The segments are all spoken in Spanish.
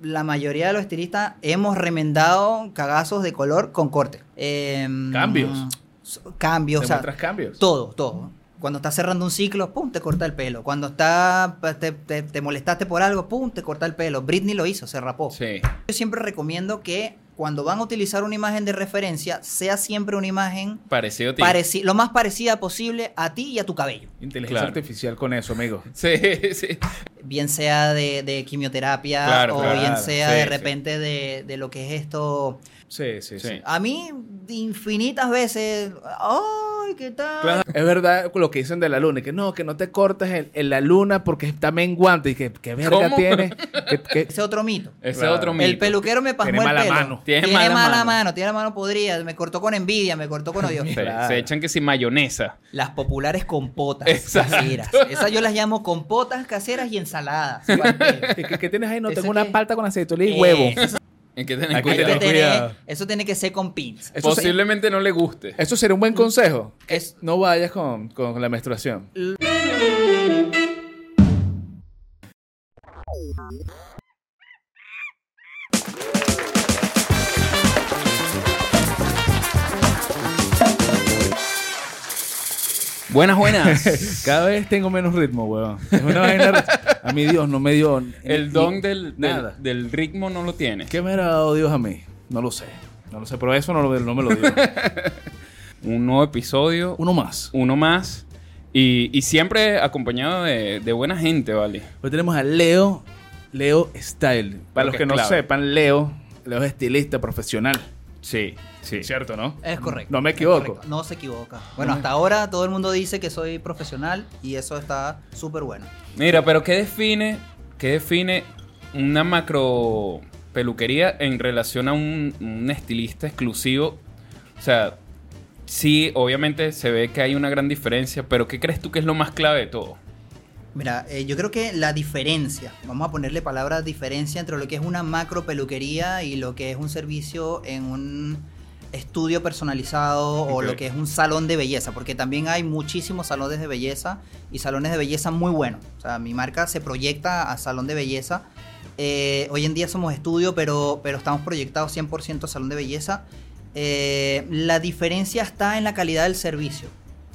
la mayoría de los estilistas hemos remendado cagazos de color con corte. Em, Cambios. Cambios, ¿Te o sea, cambios? todo, todo. Cuando estás cerrando un ciclo, pum, te corta el pelo. Cuando está, te, te- te molestaste por algo, pum, te corta el pelo. Britney lo hizo, se rapó. Sí. Yo siempre recomiendo que cuando van a utilizar una imagen de referencia, sea siempre una imagen Parecido a ti. pareci- lo más parecida posible a ti y a tu cabello. Inteligencia Claro. artificial con eso, amigo. Sí, sí. Bien sea de, de quimioterapia Claro, o claro. bien sea Sí, de sí. repente de, de lo que es esto. Sí, sí, sí. Sí. A mí, infinitas veces, ¡ay, qué tal! Claro, es verdad lo que dicen de la luna, que no, que no te cortes en, en la luna porque está menguante y que, que verga ¿Cómo? tiene. que- que- Ese otro mito. Ese Claro. otro mito. El peluquero me pasmó Tiene el mala pelo. mano. Tiene Tiene, mala mala, mano. mano. tiene la mano podrida. Me cortó con envidia, me cortó con odio. Claro. Se echan que si mayonesa. Las populares compotas Exacto. caseras. Esas yo las llamo compotas caseras y ensaladas. ¿Qué, qué- qué tienes ahí? No, ¿Eso tengo una qué? palta con aceituna y huevo. Hay que tener Hay que Hay que cuidado. tener tener- cuidado. eso tiene que ser con pins. Eso, se- Posiblemente no le guste. eso sería un buen consejo. Es- No vayas con, con la menstruación. Buenas, buenas. Cada vez tengo menos ritmo, weón. Es una vaina. A mi Dios no me dio. ni- El don del, del, Nada. del ritmo no lo tiene. ¿Qué me ha dado Dios a mí? No lo sé. No lo sé, pero eso no, lo- no me lo dio. Un nuevo episodio, Uno más. uno más. Y, y siempre acompañado de, de buena gente, ¿vale? Hoy tenemos a Leo, Leo Style. Para los que no claro. sepan, Leo, Leo es estilista profesional. Sí, sí. ¿Cierto, no? Es correcto. No me equivoco. No se equivoca. Bueno, hasta ahora todo el mundo dice que soy profesional y eso está súper bueno. Mira, pero ¿qué define, qué define una macro peluquería en relación a un, un estilista exclusivo? O sea, sí, obviamente se ve que hay una gran diferencia, pero ¿qué crees tú que es lo más clave de todo? Mira, eh, yo creo que la diferencia, vamos a ponerle palabra diferencia entre lo que es una macro peluquería y lo que es un servicio en un estudio personalizado o lo que es un salón de belleza, porque también hay muchísimos salones de belleza y salones de belleza muy buenos. O sea, mi marca se proyecta a salón de belleza. Eh, hoy en día somos estudio, pero, pero estamos proyectados 100% a salón de belleza. Eh, la diferencia está en la calidad del servicio.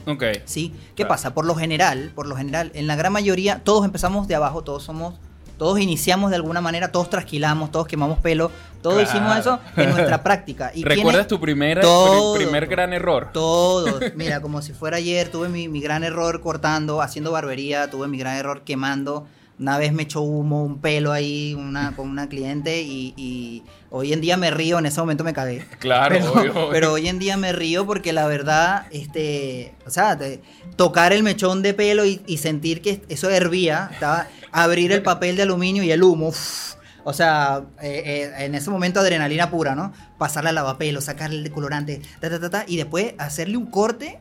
Ok. ¿Sí? ¿Qué Claro. pasa? Por lo general, por lo general, en la gran mayoría, todos empezamos de abajo, todos somos, todos iniciamos de alguna manera, todos trasquilamos, todos quemamos pelo, todos Claro. hicimos eso en nuestra práctica. ¿Y? ¿Recuerdas tu primera, Todo. pri- primer gran error? Todos. Mira, como si fuera ayer, tuve mi, mi gran error cortando, haciendo barbería, tuve mi gran error quemando. Una vez me echó humo, un pelo ahí una, con una cliente y, y hoy en día me río, en ese momento me cagué. Claro, pero, obvio, obvio. pero hoy en día me río porque la verdad, este, o sea, te- tocar el mechón de pelo y, y sentir que eso hervía, estaba, abrir el papel de aluminio y el humo, uf, o sea, eh, eh, en ese momento adrenalina pura, ¿no? Pasarle al lavapelo, sacarle el decolorante, ta, ta, ta, ta, y después hacerle un corte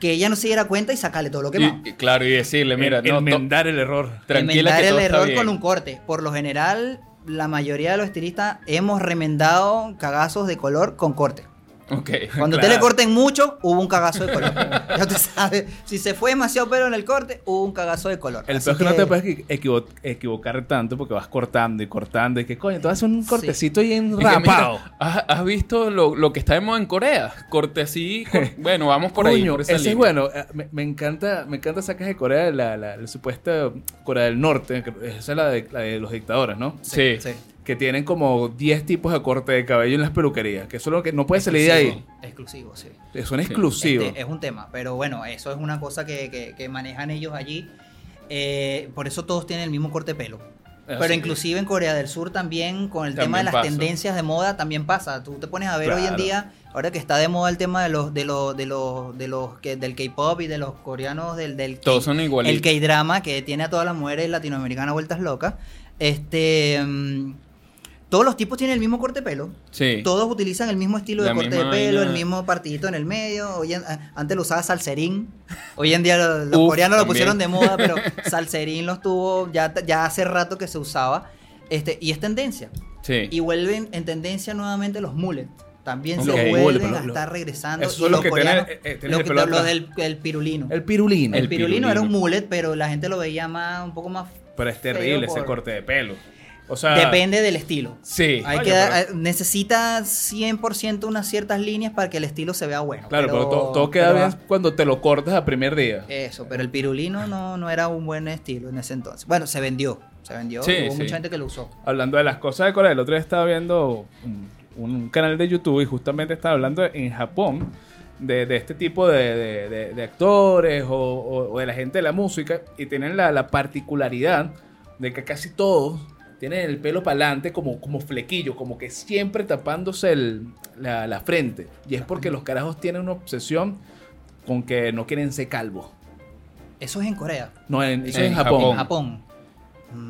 que ella no se diera cuenta y sacarle todo lo que Y- y claro, y decirle, mira, no, enmendar el error. tranquila Enmendar que todo el está error bien. con un corte. Por lo general, la mayoría de los estilistas hemos remendado cagazos de color con corte. Cuando Claro. te le corten mucho, hubo un cagazo de color. ya tú sabes, si se fue demasiado pelo en el corte, hubo un cagazo de color. El peor es que no te puedes equi- equivo- equivocar tanto porque vas cortando y cortando y que coño, tú haces un cortecito y en Y que, rapado. mira, ¿has, has visto lo, lo que está de moda en Corea? Corte así. cor- bueno, vamos por ahí. Coño, por esa ese es bueno. Eh, Me, me encanta, me encanta esa caja de Corea, la, la, la supuesta Corea del Norte, esa es la de, la de los dictadores, ¿no? Sí. Sí. Que tienen como 10 tipos de corte de cabello en las peluquerías, que eso es lo que no puede salir de ahí. Exclusivo, sí. Son exclusivos. Este, es un tema, pero bueno, eso es una cosa que, que- que manejan ellos allí. Eh, por eso todos tienen el mismo corte de pelo. Pero Así. inclusive en Corea del Sur también, con el tema de las pasa. tendencias de moda, también pasa. Tú te pones a ver hoy en día, ahora que está de moda el tema de los, de los, de los, de los que, del K-pop y de los coreanos del, del Todos son igualitos. El K-drama que tiene a todas las mujeres latinoamericanas vueltas locas. Este mm, todos los tipos tienen el mismo corte de pelo. Sí. Todos utilizan el mismo estilo de La corte de pelo, vaina. el mismo partidito en el medio. Hoy en- a- antes lo usaba salserín. Hoy en día lo- los Uf, coreanos lo pusieron de moda, pero salserín lo tuvo ya, ya hace rato que se usaba. Este, y es tendencia. Sí. Y vuelven en tendencia nuevamente los mullets. También se Los vuelven a los- estar regresando. esos son los que coreanos- tienen, eh, eh, que- pelo lo atrás. del el pirulino. El pirulino. El, El pirulino, era un mullet, pero la gente lo veía más, un poco más Pero es terrible ese por- corte de pelo. O sea, Depende del estilo. Sí. Hay que, pero- eh, necesita 100% unas ciertas líneas para que el estilo se vea bueno. Claro, pero, todo, todo queda pero- bien cuando te lo cortas a primer día. Eso, pero el pirulino no, no era un buen estilo en ese entonces. Bueno, se vendió. Se vendió. Sí, Hubo sí. mucha gente que lo usó. Hablando de las cosas de Corea, el otro día estaba viendo un, un canal de YouTube y justamente estaba hablando en Japón de, de este tipo de, de- de- de actores o, o- o de la gente de la música y tienen la, la particularidad de que casi todos tienen el pelo para adelante como, como flequillo, como que siempre tapándose el- la, la frente. Y es porque los carajos tienen una obsesión con que no quieren ser calvos. Eso es en Corea. No, en, eso En es en Japón. En Japón.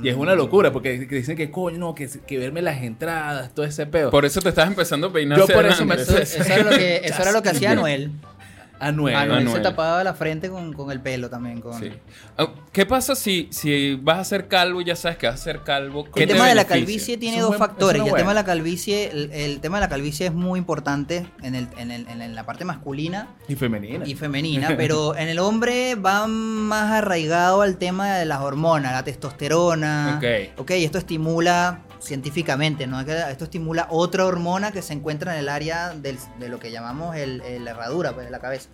Y es una locura porque que dicen que coño, no, que, que verme las entradas, todo ese pedo. Por eso te estás empezando a peinar. Yo hacia por eso me adelante. Eso, eso era lo que, eso era lo que hacía Anuel. Anuel. Anuel se tapaba la frente con, con el pelo también. Con... Sí. Ah, ¿Qué pasa si, si vas a ser calvo y ya sabes que vas a ser calvo? ¿qué El te tema de la calvicie tiene dos buen- factores. y el tema de la calvicie, el, el tema de la calvicie es muy importante en, el, en, el- en la parte masculina Y femenina. y femenina, pero en el hombre va más arraigado al tema de las hormonas, la testosterona. Ok. Ok, esto estimula científicamente, ¿no? Esto estimula otra hormona que se encuentra en el área del- de lo que llamamos el, el- la herradura, pues, de la cabeza.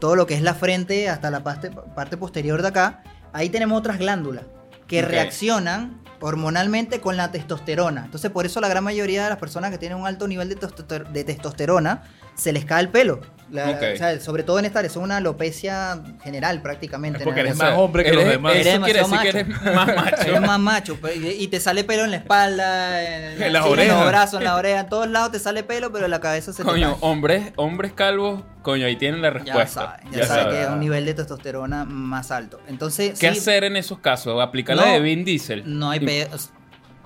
Todo lo que es la frente hasta la parte, parte posterior de acá, ahí tenemos otras glándulas que reaccionan hormonalmente con la testosterona. Entonces, por eso la gran mayoría de las personas que tienen un alto nivel de testosterona se les cae el pelo. La- Ok. o sea, sobre todo en esta área, es una alopecia general prácticamente. Es porque eres más hombre que eres- los demás. Eso quiere decir que eres más macho. Eres más macho y te sale pelo en la espalda, en, En las sí, orejas. los brazos, en la oreja, en todos lados te sale pelo, pero en la cabeza se Coño, te hombres, hombres calvos, coño, ahí tienen la Ya respuesta. sabes, ya, sabes que es un nivel de testosterona más alto. Entonces, ¿Qué sí, hacer en esos casos? ¿Aplicar la de Vin Diesel? no hay Y- pe-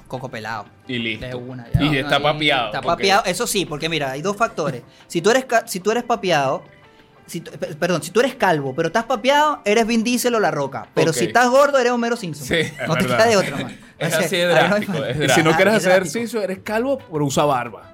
coco pelado. Y listo. De una, ya. y No, está no, papeado. Está porque- papeado, eso sí, porque mira, hay dos factores. Si tú eres, si tú eres papeado, si perdón, si tú eres calvo, pero estás papeado, eres Vin Diesel o La Roca. Pero si estás gordo, eres Homero Simpson. Sí, no te queda de otra, man. Es O sea, así de no drástico, es Y si no quieres es hacer ejercicio, eres calvo, pero usa barba.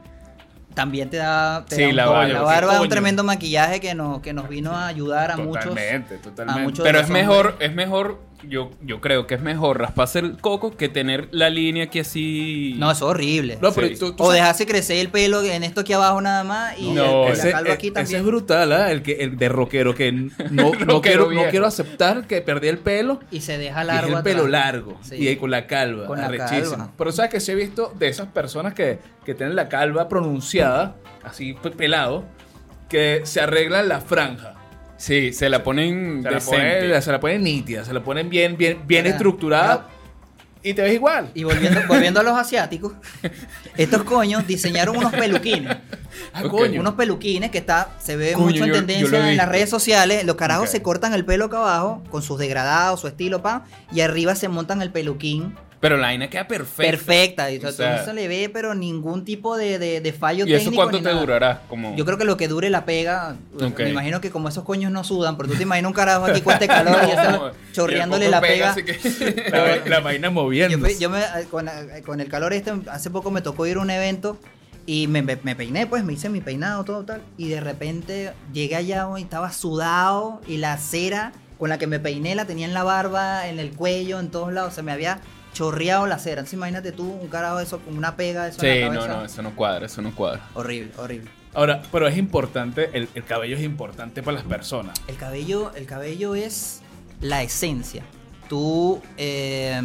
También te da, te Sí, da la barba, La barba es un tremendo maquillaje que nos, que nos vino a ayudar a muchos. Totalmente, totalmente. a muchos Pero es mejor, es mejor, yo, yo creo que es mejor rasparse el coco que tener la línea que así. No, eso es horrible. No, pero Sí. tú, tú o sabes- dejarse crecer el pelo en esto aquí abajo nada más y No, el, ese, la calva e- aquí ese también. es brutal, ¿ah? el, que, el de rockero que no, no, Rockero quiero, no viejo. quiero aceptar que perdí el pelo. y se deja largo. el pelo atrás. largo. Sí. Y ahí con la calva. Con la arrechísimo. calva. Pero sabes que sí he visto de esas personas que, que tienen la calva pronunciada, así pe- pelado, que se arreglan la franja. Sí, se la ponen Se la, ponen, se la ponen nítida, se la ponen bien, bien, bien Mira, estructurada. Y te ves igual. Y volviendo, volviendo a los asiáticos, estos coños diseñaron unos peluquines. Ah, coño. Unos peluquines que está, se ve Coño, mucho en yo- yo tendencia en las redes sociales. Los carajos se cortan el pelo acá abajo con sus degradados, su estilo, pa, y arriba se montan el peluquín. Pero la vaina queda perfecta. Perfecta. Y, o sea, O sea, no se le ve, pero ningún tipo de, de, de fallo ¿Y eso técnico. cuánto ni te nada. durará? Como... Yo creo que lo que dure la pega, me imagino que como esos coños no sudan, pero tú te imaginas un carajo aquí con este calor y ya No, está chorreándole y la pega. que- La, vai- la vaina moviendo. yo me, con, con el calor este, hace poco me tocó ir a un evento y me, me- me peiné, pues me hice mi peinado, todo tal. Y de repente llegué allá y estaba sudado y la cera con la que me peiné la tenía en la barba, en el cuello, en todos lados. Se me había chorreado la cera. Entonces imagínate tú un carajo de eso con una pega de eso en Sí, la no, cabeza. no, eso no cuadra, eso no cuadra. Horrible, horrible. Ahora, pero es importante, el, el cabello es importante para las personas. El cabello, el cabello es la esencia. Tú eh,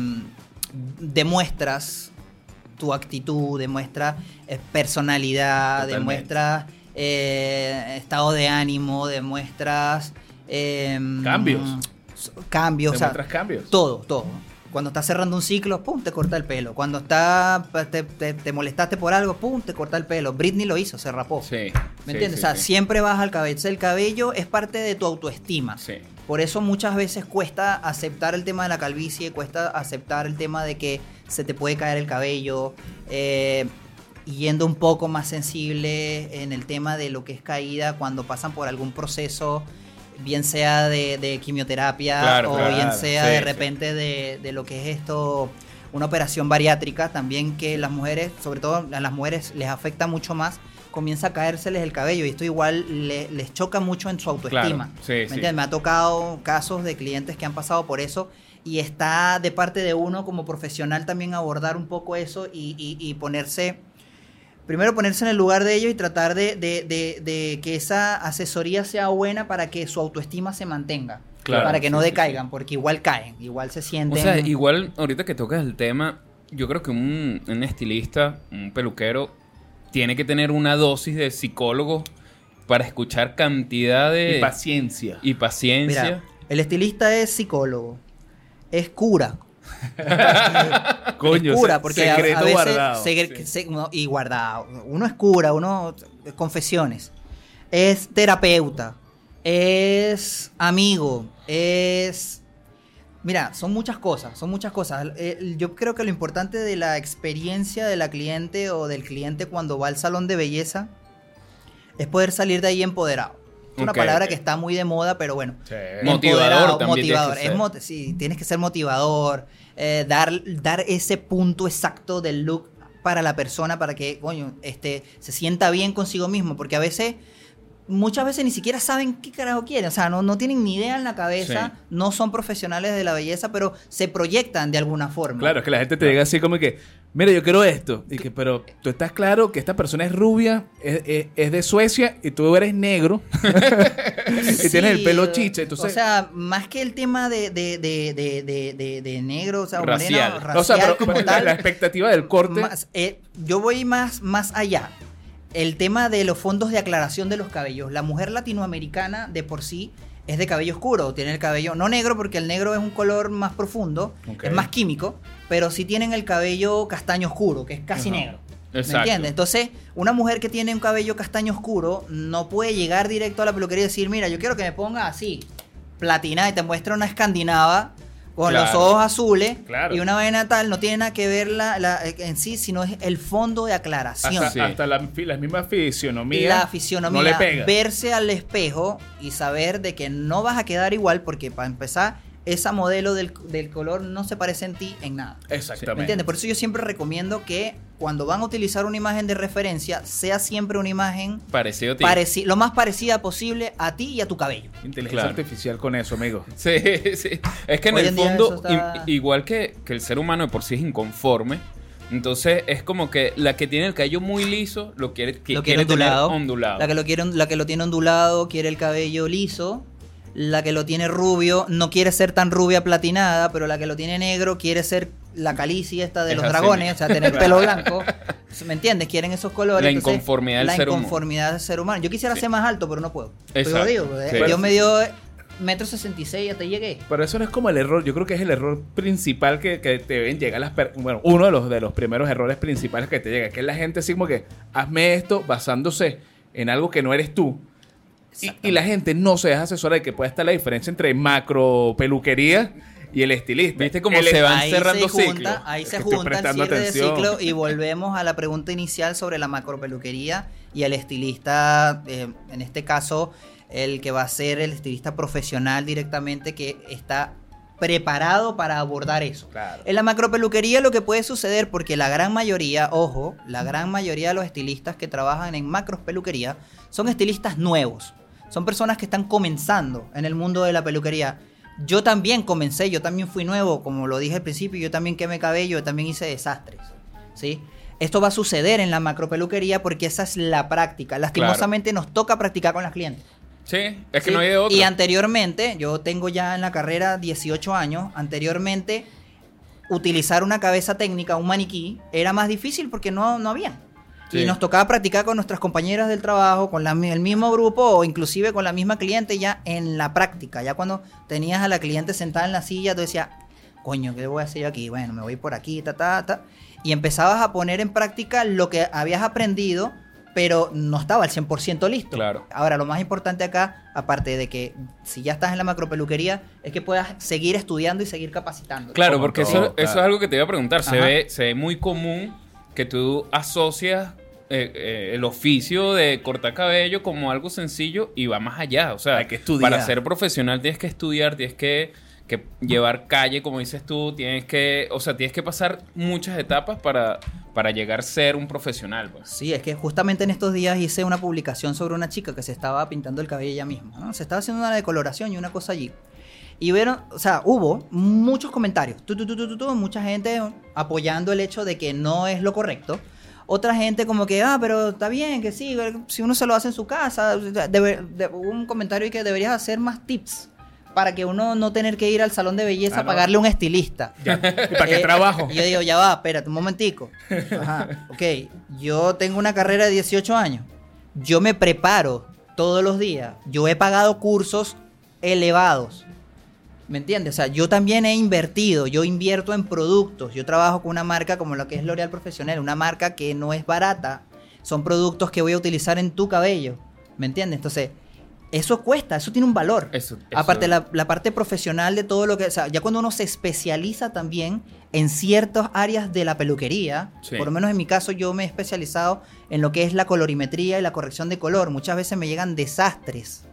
demuestras tu actitud, demuestras eh, personalidad, Totalmente. demuestras eh, estado de ánimo, demuestras eh, Cambios. Cambios, o sea, Demuestras cambios. todo, todo. Cuando estás cerrando un ciclo, pum, te corta el pelo. Cuando está, te, te- te molestaste por algo, pum, te corta el pelo. Britney lo hizo, se rapó. Sí. ¿Me sí, entiendes? sí, o sea, sí. siempre baja el cabello. El cabello es parte de tu autoestima. Sí. Por eso muchas veces cuesta aceptar el tema de la calvicie, cuesta aceptar el tema de que se te puede caer el cabello, eh, yendo un poco más sensible en el tema de lo que es caída cuando pasan por algún proceso, bien sea de, de quimioterapia Claro, o claro. bien sea Sí, de sí. repente de, de lo que es esto, una operación bariátrica, también que las mujeres, sobre todo a las mujeres les afecta mucho más, comienza a caérseles el cabello y esto igual le- les choca mucho en su autoestima. Claro, sí, ¿Me entiendes? Me ha tocado casos de clientes que han pasado por eso y está de parte de uno como profesional también abordar un poco eso y, y- y ponerse, primero ponerse en el lugar de ellos y tratar de, de- de- de que esa asesoría sea buena para que su autoestima se mantenga. Claro, para que sí, no sí, decaigan, porque igual caen, igual se O sienten... sea, igual ahorita que tocas el tema, yo creo que un, un estilista, un peluquero, tiene que tener una dosis de psicólogo para escuchar cantidad de... Y paciencia. y paciencia. Mira, el estilista es psicólogo, es cura, Coño, es cura, porque a- a, secreto veces guardado. se- Sí. se- uno- y guardado. Uno es cura, uno confesiones. Es terapeuta, es amigo, es Mira, son muchas cosas, son muchas cosas. Eh, Yo creo que lo importante de la experiencia de la cliente o del cliente cuando va al salón de belleza es poder salir de ahí empoderado. Es una palabra que está muy de moda, pero bueno. Sí. Motivador tienes motivador. Es mot- sí, tienes que ser motivador, eh, dar, dar ese punto exacto del look para la persona para que, coño, este, se sienta bien consigo mismo, porque a veces, muchas veces ni siquiera saben qué carajo quieren, o sea, no, no tienen ni idea en la cabeza, Sí. no son profesionales de la belleza, pero se proyectan de alguna forma. Claro, es que la gente te llega así como que, mira, yo quiero esto. Y que, pero tú estás claro que esta persona es rubia, es, es- es de Suecia y tú eres negro. y tienes el pelo chicha. Entonces, o sea, más que el tema de, de, de, de, negro, o sea, Racial. moreno, racial o sea, pero como la, tal, la expectativa del corte. Más, eh, yo voy más, más allá. El tema de los fondos de aclaración de los cabellos. La mujer latinoamericana de por sí es de cabello oscuro. Tiene el cabello no negro porque el negro es un color más profundo, es más químico, pero sí tienen el cabello castaño oscuro, que es casi negro. ¿Me Exacto. entiendes? Entonces, una mujer que tiene un cabello castaño oscuro no puede llegar directo a la peluquería y decir, mira, yo quiero que me ponga así, platina, y te muestra una escandinava con Claro. los ojos azules Claro. y una vaina tal, no tiene nada que ver la, la- en sí, sino es el fondo de aclaración. hasta Sí. hasta la, la misma fisionomía. La fisionomía, No le pega. verse al espejo y saber de que no vas a quedar igual porque para empezar, esa modelo del, del color no se parece en ti en nada. ¿Me Exactamente. entiendes? Por eso yo siempre recomiendo que cuando van a utilizar una imagen de referencia, sea siempre una imagen Parecido a ti. pareci- lo más parecida posible a ti y a tu cabello. Inteligencia Claro. artificial con eso, amigo. Sí, sí. Es que en Hoy el en fondo, está- igual que, que el ser humano de por sí es inconforme, entonces es como que la que tiene el cabello muy liso lo quiere, que lo quiere ondulado. ondulado. La que lo quiere, la que lo tiene ondulado quiere el cabello liso. La que lo tiene rubio no quiere ser tan rubia platinada, pero la que lo tiene negro quiere ser la calicia esta de Es los así dragones, o sea, tener pelo blanco. ¿Me entiendes? Quieren esos colores. La entonces, inconformidad del la ser humano. inconformidad del ser humano. Yo quisiera Sí. ser más alto, pero no puedo. Pero digo, eh, Sí. Dios me dio metro sesenta y seis, hasta llegué. Pero eso no es como el error. Yo creo que es el error principal que, que te deben llegar las per- Bueno, uno de los, de los primeros errores principales que te llega. Que es la gente así como que hazme esto basándose en algo que no eres tú. Y, y la gente no se deja asesorar de que puede estar la diferencia entre macro peluquería y el estilista. ¿Viste cómo El- se van ahí cerrando se junta, ciclos? Ahí se junta el cierre atención. de ciclo y volvemos a la pregunta inicial sobre la macropeluquería y el estilista, eh, en este caso, el que va a ser el estilista profesional directamente que está preparado para abordar eso. Claro. En la macropeluquería lo que puede suceder, porque la gran mayoría, ojo, la gran mayoría de los estilistas que trabajan en macros peluquería son estilistas nuevos. Son personas que están comenzando en el mundo de la peluquería. Yo también comencé, yo también fui nuevo, como lo dije al principio, yo también quemé cabello, yo también hice desastres. ¿sí? Esto va a suceder en la macropeluquería porque esa es la práctica. Lastimosamente nos toca practicar con las clientes. Sí, es que ¿sí? no hay de otro. Y anteriormente, yo tengo ya en la carrera 18 años, anteriormente utilizar una cabeza técnica, un maniquí, era más difícil porque no, no había. Sí. Y nos tocaba practicar con nuestras compañeras del trabajo, con la el mismo grupo o inclusive con la misma cliente ya en la práctica. Ya cuando tenías a la cliente sentada en la silla, tú decías, coño, ¿qué voy a hacer yo aquí? Bueno, me voy por aquí, ta, ta, ta. Y empezabas a poner en práctica lo que habías aprendido, pero no estaba al 100% listo. Claro. Ahora, lo más importante acá, aparte de que si ya estás en la macropeluquería, es que puedas seguir estudiando y seguir capacitando. Claro, porque todo, eso, claro. eso es algo que te iba a preguntar. Se Ajá. ve, se ve muy común que tú asocias eh, eh, el oficio de cortar cabello como algo sencillo y va más allá. O sea, Hay que estudiar. para ser profesional tienes que estudiar, tienes que, que llevar calle, como dices tú, tienes que, o sea, tienes que pasar muchas etapas para, para llegar a ser un profesional. Pues. Sí, es que justamente en estos días hice una publicación sobre una chica que se estaba pintando el cabello ella misma. ¿no? Se estaba haciendo una decoloración y una cosa allí. Y vieron, o sea, hubo muchos comentarios, tu, tu, tu, mucha gente apoyando el hecho de que no es lo correcto. Otra gente como que, ah, pero está bien, que sí, si uno se lo hace en su casa. debe- de- hubo un comentario que deberías hacer más tips para que uno no tener que ir al salón de belleza Ah, a pagarle a un estilista. Ya. ¿Y para qué Eh, trabajo? y yo digo, ya va, espérate un momentico. Ajá, ok, yo tengo una carrera de 18 años. Yo me preparo todos los días. Yo he pagado cursos elevados. ¿Me entiendes? O sea, yo también he invertido, yo invierto en productos. Yo trabajo con una marca como la que es L'Oreal Profesional, una marca que no es barata. Son productos que voy a utilizar en tu cabello. ¿Me entiendes? Entonces, eso cuesta, eso tiene un valor. Eso- eso- Aparte, la, la parte profesional de todo lo que. O sea, ya cuando uno se especializa también en ciertas áreas de la peluquería, Sí. por lo menos en mi caso, yo me he especializado en lo que es la colorimetría y la corrección de color. Muchas veces me llegan desastres.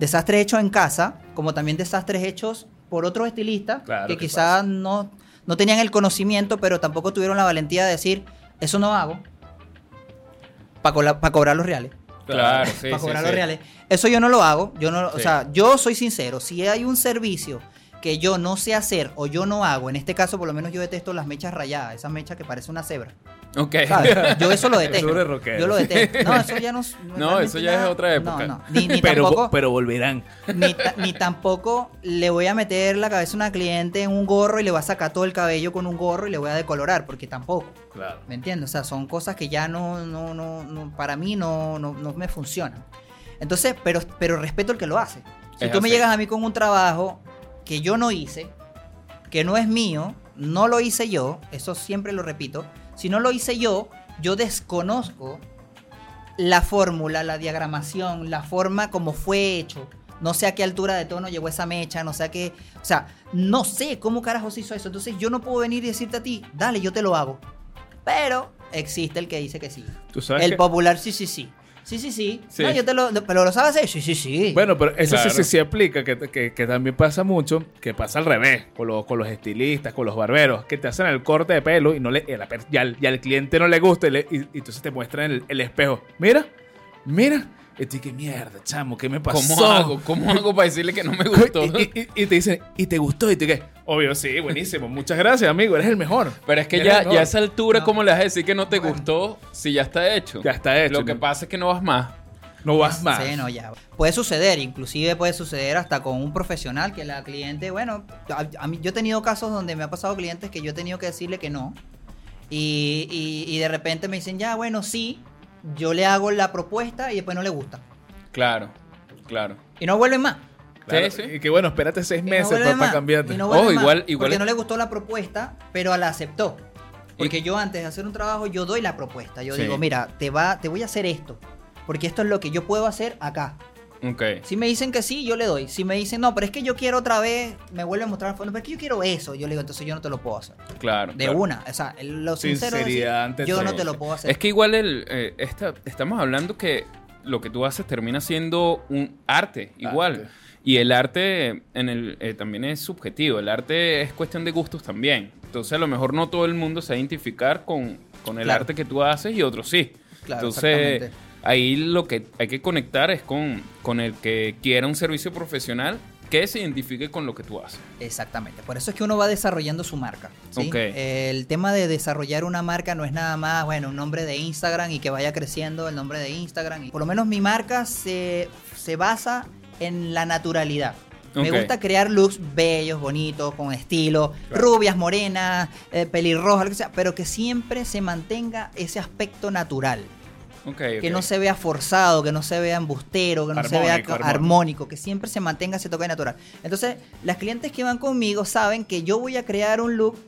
Desastres hechos en casa, como también desastres hechos por otros estilistas Claro, que ¿qué quizás no, no tenían el conocimiento, pero tampoco tuvieron la valentía de decir, eso no hago, para cobrar los reales Claro, sí, para cobrar sí. los reales. Eso yo no lo hago. Yo no, o sea, yo soy sincero. Si hay un servicio que yo no sé hacer o yo no hago, en este caso por lo menos yo detesto las mechas rayadas, esas mechas que parece una cebra. Ok. ¿sabes? Yo eso lo detesto. Yo lo detesto. No, eso ya no. No, eso ya es otra época. No, no. Ni, ni pero, tampoco. pero volverán. Ni, ta- ni tampoco le voy a meter la cabeza a una cliente en un gorro y le voy a sacar todo el cabello con un gorro y le voy a decolorar, porque tampoco. Claro. ¿Me entiendes? O sea, son cosas que ya no, no, no, no- para mí no, no, no me funcionan. Entonces, pero, pero respeto el que lo hace. Si Es tú me llegas a mí con un trabajo que yo no hice, que no es mío, no lo hice yo, eso siempre lo repito, si no lo hice yo, yo desconozco la fórmula, la diagramación, la forma como fue hecho. No sé a qué altura de tono llegó esa mecha, no sé a qué... O sea, no sé cómo carajos hizo eso. Entonces yo no puedo venir y decirte a ti, dale, yo te lo hago. Pero existe el que dice que sí. Tú sabes El que- popular, sí, sí, sí. Sí, sí, sí. Sí. No, yo te lo... Pero lo sabes hacer, sí, sí, sí. Bueno, pero eso sí- Claro. sí, sí aplica, que, que- que también pasa mucho, que pasa al revés, con los, con los estilistas, con los barberos, que te hacen el corte de pelo y no le, y a la per- y al, y al cliente no le gusta y, le- y- y entonces te muestran el, el espejo. Mira, mira. Y tú, qué mierda, chamo, ¿qué me pasó? ¿Cómo hago? ¿Cómo hago para decirle que no me gustó? Y, y- y- y te dicen, ¿y te gustó? Y tú, ¿qué? Obvio, sí, buenísimo. Muchas gracias, amigo, eres el mejor. Pero es que ya, ya a esa altura, No. ¿cómo le vas a decir que no te Bueno. gustó si ya está hecho? Ya está hecho, Lo que pasa es que no vas más. No vas más. Sí, no, ya. Puede suceder, inclusive puede suceder hasta con un profesional que la cliente, bueno, a, a mí, yo he tenido casos donde me ha pasado clientes que yo he tenido que decirle que no. Y, y- y de repente me dicen, ya, bueno, sí, yo le hago la propuesta y después no le gusta. Claro, claro. Y no vuelven más. Claro, Sí, sí. Y que bueno, espérate seis no meses para, más. cambiarte. No más, igual- igual porque es- no le gustó la propuesta, pero la aceptó. Porque Y- yo antes de hacer un trabajo, yo doy la propuesta. Yo Sí. digo, mira, te, va, te voy a hacer esto. Porque esto es lo que yo puedo hacer acá. Ok. Si me dicen que sí, yo le doy. Si me dicen, no, pero es que yo quiero otra vez, me vuelve a mostrar fondo, pero es que yo quiero eso. Yo le digo, entonces yo no te lo puedo hacer. Claro. De claro. una. O sea, el- lo sincero es decir, Sinceridad yo no te lo puedo hacer. Es que igual el, eh, esta- estamos hablando que lo que tú haces termina siendo un arte, igual. Arte. Y el arte en el, eh, también es subjetivo. El arte es cuestión de gustos también. Entonces a lo mejor no todo el mundo se va a identificar con, con el Claro. arte que tú haces y otros sí. Claro, Entonces exactamente. Ahí lo que hay que conectar es con, con el que quiera un servicio profesional que se identifique con lo que tú haces. Exactamente. Por eso es que uno va desarrollando su marca. El tema de desarrollar una marca no es nada más, bueno, un nombre de Instagram y que vaya creciendo el nombre de Instagram. Por lo menos mi marca se, se basa en la naturalidad. Me gusta crear looks bellos, bonitos, con estilo, rubias, morenas, eh, pelirrojas, lo que sea, pero que siempre se mantenga ese aspecto natural. Ok, Que no se vea forzado, que no se vea embustero, que no se vea Armónico, armónico, que siempre se mantenga ese toque natural. Entonces, las clientes que van conmigo saben que yo voy a crear un look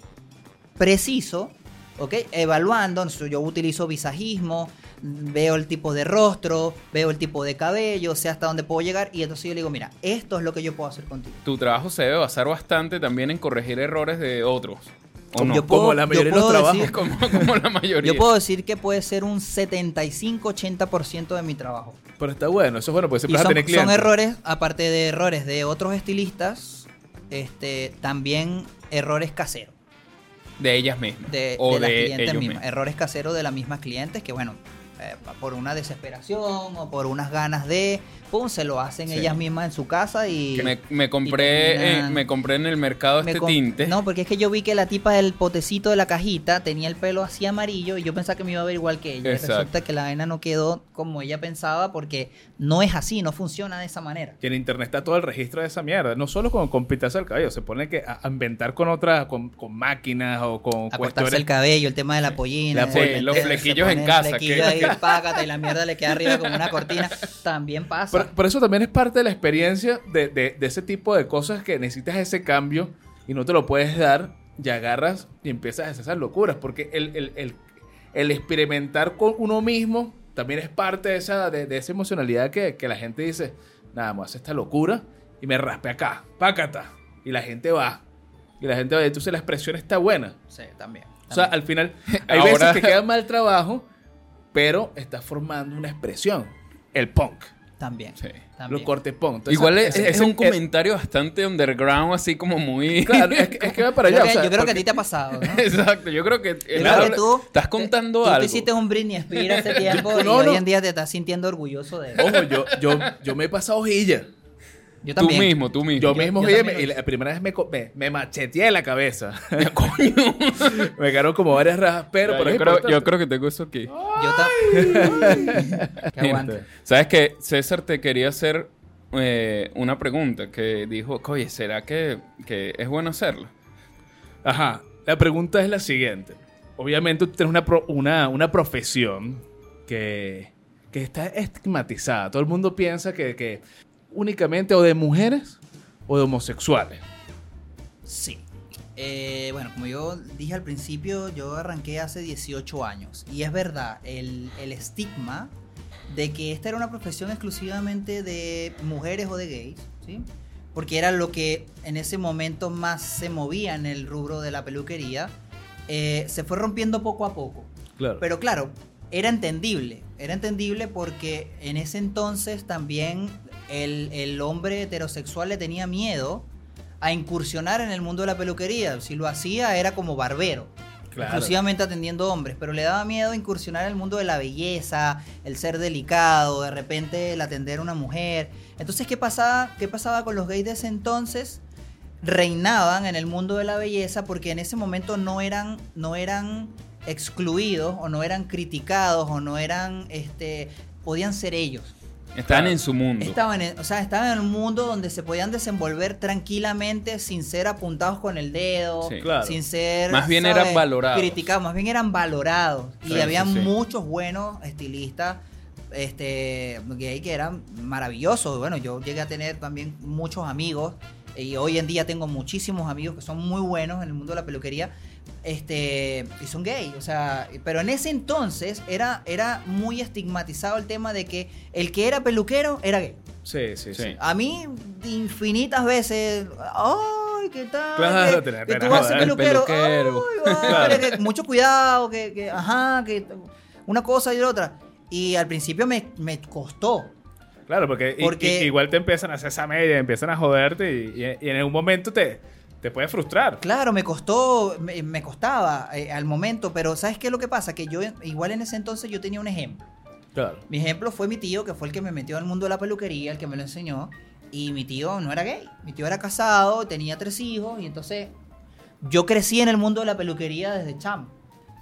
preciso, ¿ok? Evaluando, entonces, yo utilizo visajismo, veo el tipo de rostro, veo el tipo de cabello, sé hasta dónde puedo llegar y entonces yo le digo, mira, esto es lo que yo puedo hacer contigo. Tu trabajo se debe basar bastante también en corregir errores de otros. ¿O no? Yo Como la yo mayoría de los puedo trabajos. decir- como, como la mayoría. yo puedo decir que puede ser un 75-80% de mi trabajo. Pero está bueno, eso es bueno, Y siempre vas a son, tener son clientes. errores, aparte de errores de otros estilistas, este, también errores caseros De ellas mismas. de, o de las de clientes mismas. mismos. Errores caseros de las mismas clientes que, bueno, eh, por una desesperación o por unas ganas de, pum, se lo hacen Sí. ellas mismas en su casa y... Que me, me compré, y terminan- en, me compré en el mercado me este tinte. No, porque es que yo vi que la tipa del potecito de la cajita tenía el pelo así amarillo y yo pensaba que me iba a ver igual que ella. Y Exacto. resulta que la vaina no quedó como ella pensaba porque no es así, no funciona de esa manera. Y en internet está todo el registro de esa mierda. No solo con, con pintarse el cabello, se pone que a, inventar con otras, con, con máquinas o con A cortarse el cuestiones. cabello, el tema de la pollina. La los flequillos en casa, flequillo que- ahí, págata, y la mierda le queda arriba como una cortina. También pasa. Por, por eso también es parte de la experiencia de, de- de ese tipo de cosas que necesitas ese cambio y no te lo puedes dar y agarras y empiezas a hacer esas locuras. Porque el, el- el- el experimentar con uno mismo también es parte de esa, de, de esa emocionalidad que, que la gente dice, nada, más esta locura y me raspe acá, pácata. Y la gente va. Y la gente va. Entonces la expresión está buena. Sí, también. O sea, al final hay Ahora- veces que queda mal trabajo, pero está formando una expresión. El punk. También. Sí. también. Los cortes punk. Entonces, Igual es, es un comentario bastante underground, así como muy... Claro, es que, es que va para Yo allá. creo, o que, sea, yo creo que a ti te ha pasado, ¿no? Exacto, yo creo que... Yo creo que tú estás contando tú algo. te hiciste un Britney Spears hace tiempo y No, hoy en día te estás sintiendo orgulloso de eso. Ojo, yo, yo, yo me he pasado hojilla. Yo Tú mismo, tú mismo. Yo, mismo yo me- y la primera vez me, me, me macheteé la cabeza. me quedaron como varias rajas, pero, yo, creo, importante. yo creo que tengo eso aquí. Yo también. que aguante. ¿Sabes qué? César te quería hacer eh, una pregunta que dijo, oye, ¿será que, que es bueno hacerla? Ajá. La pregunta es la siguiente. Obviamente tú tienes una, pro- una, una profesión que, que está estigmatizada. Todo el mundo piensa que, que únicamente o de mujeres o de homosexuales. Sí. Eh, bueno, como yo dije al principio, yo arranqué hace 18 años. Y es verdad, el, el estigma de que esta era una profesión exclusivamente de mujeres o de gays, ¿sí? Porque era lo que en ese momento más se movía en el rubro de la peluquería, eh, se fue rompiendo poco a poco. Claro. Pero claro, era entendible. Era entendible porque en ese entonces también el, el hombre heterosexual le tenía miedo a incursionar en el mundo de la peluquería. Si lo hacía era como barbero. Claro. Exclusivamente atendiendo hombres, pero le daba miedo incursionar en el mundo de la belleza, el ser delicado, de repente el atender a una mujer. Entonces, ¿qué pasaba, qué pasaba con los gays de ese entonces? Reinaban en el mundo de la belleza porque en ese momento no eran, no eran excluidos o no eran criticados o no eran, este, podían ser ellos. Están Claro. en su mundo. Estaban en, o sea, estaban en un mundo donde se podían desenvolver tranquilamente sin ser apuntados con el dedo, Sí. Claro. sin ser Más bien eran valorados. criticados, más bien eran valorados. y Sí, había sí, sí. muchos buenos estilistas este gay que eran maravillosos. Bueno, yo llegué a tener también muchos amigos y hoy en día tengo muchísimos amigos que son muy buenos en el mundo de la peluquería. Este, y son gay, o sea, pero en ese entonces era, era muy estigmatizado el tema de que el que era peluquero era gay. Sí, sí, sí. Sí. A mí, infinitas veces, ay, ¿qué tal? Claro, que, te- que tú vas a ser peluquero. peluquero. Ay, vale, que mucho cuidado, que, que, ajá, que una cosa y la otra. Y al principio me, me costó. Claro, porque, Porque- i- igual te empiezan a hacer esa media, empiezan a joderte y, y- y en un momento te, te puede frustrar. Claro, me costó, me, me costaba eh, al momento, pero ¿sabes qué es lo que pasa? Que yo, igual en ese entonces yo tenía un ejemplo. Claro. Mi ejemplo fue mi tío, que fue el que me metió al mundo de la peluquería, el que me lo enseñó. Y mi tío no era gay. Mi tío era casado, tenía tres hijos. Y entonces yo crecí en el mundo de la peluquería desde chamo.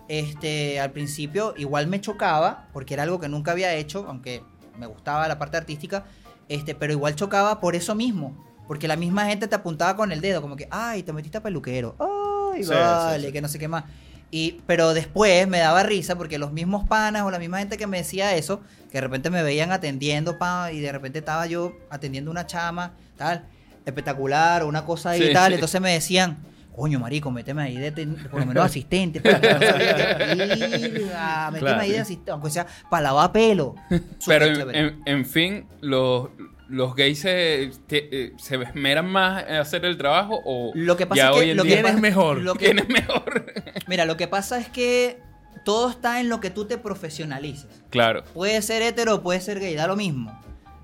Este, al principio igual me chocaba, porque era algo que nunca había hecho, aunque me gustaba la parte artística. Este, pero igual chocaba por eso mismo. Porque la misma gente te apuntaba con el dedo, como que, ay, te metiste a peluquero. Ay, Sí, vale, sí, sí. que no sé qué más. Y, pero después me daba risa porque los mismos panas o la misma gente que me decía eso, que de repente me veían atendiendo, pa, y de repente estaba yo atendiendo una chama, tal, espectacular, o una cosa y tal, entonces me decían, coño, marico, méteme ahí de, por lo menos asistente, pa, que no méteme Claro. ahí de asistente, aunque sea para lavar pelo. Pero en fin, los, los gays se, te- eh, se esmeran más en hacer el trabajo o Lo que pasa ya es que hoy en lo que día ¿Quién es mejor? lo que- ¿Quién es mejor? Mira, lo que pasa es que todo está en lo que tú te profesionalices. claro. Puede ser hetero puede ser gay, da lo mismo.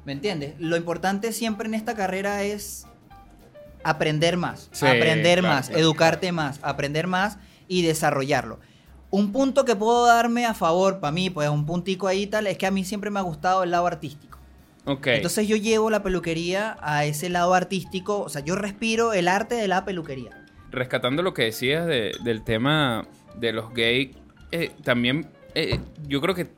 ¿Me entiendes? Lo importante siempre en esta carrera es aprender más, Sí, aprender claro, más, claro. educarte más, aprender más y desarrollarlo. Un punto que puedo darme a favor, para mí, pues un puntico ahí tal, es que a mí siempre me ha gustado el lado artístico. Entonces yo llevo la peluquería a ese lado artístico, o sea, yo respiro el arte de la peluquería. rescatando lo que decías de- del tema de los gays, eh, también eh, yo creo que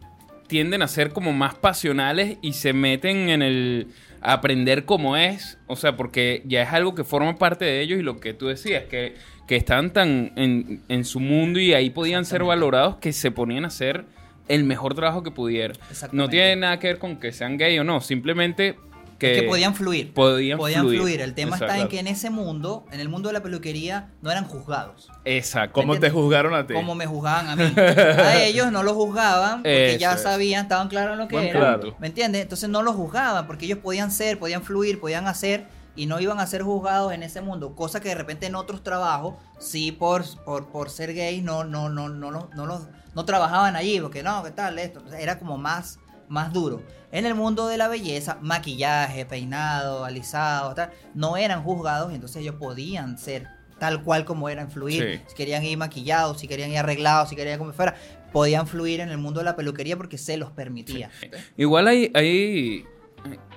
tienden a ser como más pasionales y se meten en el a aprender cómo es, o sea, porque ya es algo que forma parte de ellos y lo que tú decías, que, que estaban tan en, en su mundo y ahí podían ser valorados que se ponían a hacer el mejor trabajo que pudieran. Exactamente. No tiene nada que ver con que sean gay o no, simplemente que, que podían fluir. podían fluir. fluir. El tema está en que en ese mundo, en el mundo de la peluquería, no eran juzgados. Exacto. ¿Cómo te juzgaron a ti? Como me juzgaban a mí. A ellos no los juzgaban porque Eso ya es. sabían, estaban claros en lo que Buen era. claro. ¿Me entiendes? Entonces no los juzgaban porque ellos podían ser, podían fluir, podían hacer y no iban a ser juzgados en ese mundo. Cosa que de repente en otros trabajos, sí por, por, por ser gays, no, no, no, no, no, no, los- no trabajaban allí porque no, ¿qué tal esto? O sea, era como más, más duro. En el mundo de la belleza, maquillaje, peinado, alisado, tal, no eran juzgados y entonces ellos podían ser tal cual como eran, fluir. Sí. Si querían ir maquillados, si querían ir arreglados, si querían ir como fuera, podían fluir en el mundo de la peluquería porque se los permitía. Igual hay, hay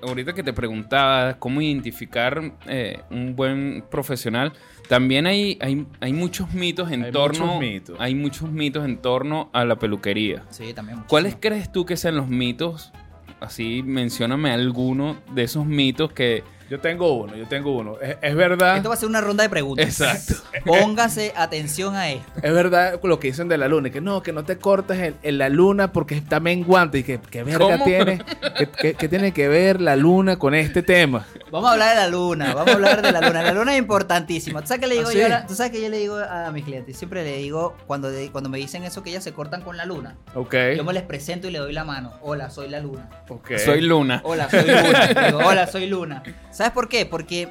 ahorita que te preguntaba cómo identificar eh, un buen profesional, también hay, hay, hay muchos mitos en Hay torno muchos mitos. hay muchos mitos en torno a la peluquería. Sí, también. ¿Cuáles muchísimo. crees tú que sean los mitos? Así, mencióname alguno de esos mitos que Yo tengo uno, yo tengo uno. Es, es verdad. Esto va a ser una ronda de preguntas. Exacto. Póngase atención a esto. Es verdad lo que dicen de la luna, que no, que no te cortes en, en la luna porque está menguante y que, que verga ¿Cómo? tiene, que, que- que tiene que ver la luna con este tema. Vamos a hablar de la luna, vamos a hablar de la luna. La luna es importantísima. ¿Tú sabes qué le digo ¿Ah, yo? sí? a la- ¿Tú sabes que yo le digo a mis clientes? Siempre le digo, cuando, de- cuando me dicen eso, que ellas se cortan con la luna, Ok. yo me les presento y le doy la mano. Hola, soy la luna. ok. soy Luna. Hola, soy Luna. Digo, Hola, soy Luna. ¿Sabes por qué? Porque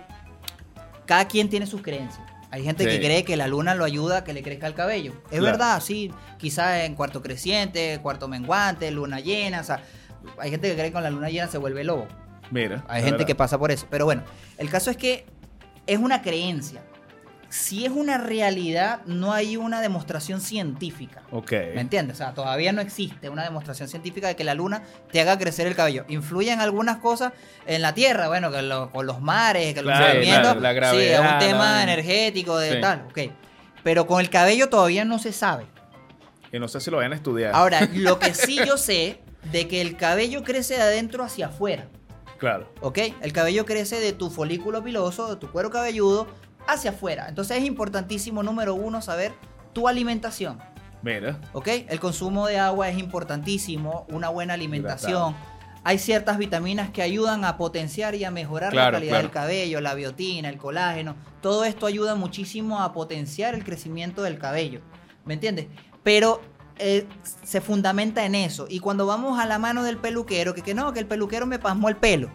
cada quien tiene sus creencias. Hay gente que cree que la luna lo ayuda a que le crezca el cabello. Es Claro. verdad, sí. Quizás en cuarto creciente, cuarto menguante, luna llena. O sea, hay gente que cree que con la luna llena se vuelve lobo. Mira. Hay gente que pasa por eso. Pero bueno, el caso es que es una creencia. Si es una realidad, no hay una demostración científica. Ok. ¿Me entiendes? O sea, todavía no existe una demostración científica de que la luna te haga crecer el cabello. Influyen algunas cosas en la Tierra, bueno, que lo- con los mares, que los Claro, movimientos. claro, la sí, gravedad, es un tema la- energético de Sí. tal, ok. Pero con el cabello todavía no se sabe. Y no sé si lo vayan a estudiar. Ahora, lo que sí yo sé, de que el cabello crece de adentro hacia afuera. Claro. ¿ok? El cabello crece de tu folículo piloso, de tu cuero cabelludo, hacia afuera. Entonces es importantísimo, número uno, saber tu alimentación, Mira. ¿ok? El consumo de agua es importantísimo, una buena alimentación. Hay ciertas vitaminas que ayudan a potenciar y a mejorar Claro, la calidad claro. del cabello, la biotina, el colágeno. Todo esto ayuda muchísimo a potenciar el crecimiento del cabello. ¿Me entiendes? Pero eh, se fundamenta en eso. Y cuando vamos a la mano del peluquero, que, que no, que el peluquero me pasmó el pelo.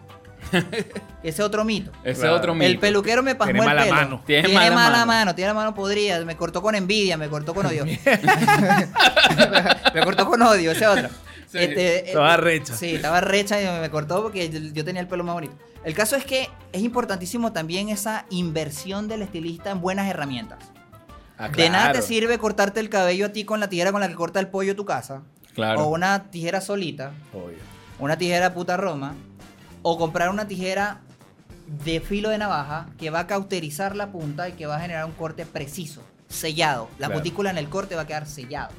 Ese es otro mito. Ese Claro. otro mito. El peluquero me pasmó Tiene el mala pelo. mano. Tiene Tiene, mala mala, mano. mano. tiene la mano podrida. Me cortó con envidia, me cortó con odio. me cortó con odio, ese otro. Sí. Este, Estaba eh, recha. Sí, estaba recha y me cortó porque yo, yo tenía el pelo más bonito. El caso es que es importantísimo también esa inversión del estilista en buenas herramientas. Ah, De nada te sirve cortarte el cabello a ti con la tijera con la que corta el pollo tu casa. Claro. O una tijera solita Obvio. una tijera puta Roma o comprar una tijera de filo de navaja que va a cauterizar la punta y que va a generar un corte preciso, sellado. La Claro. cutícula en el corte va a quedar sellado.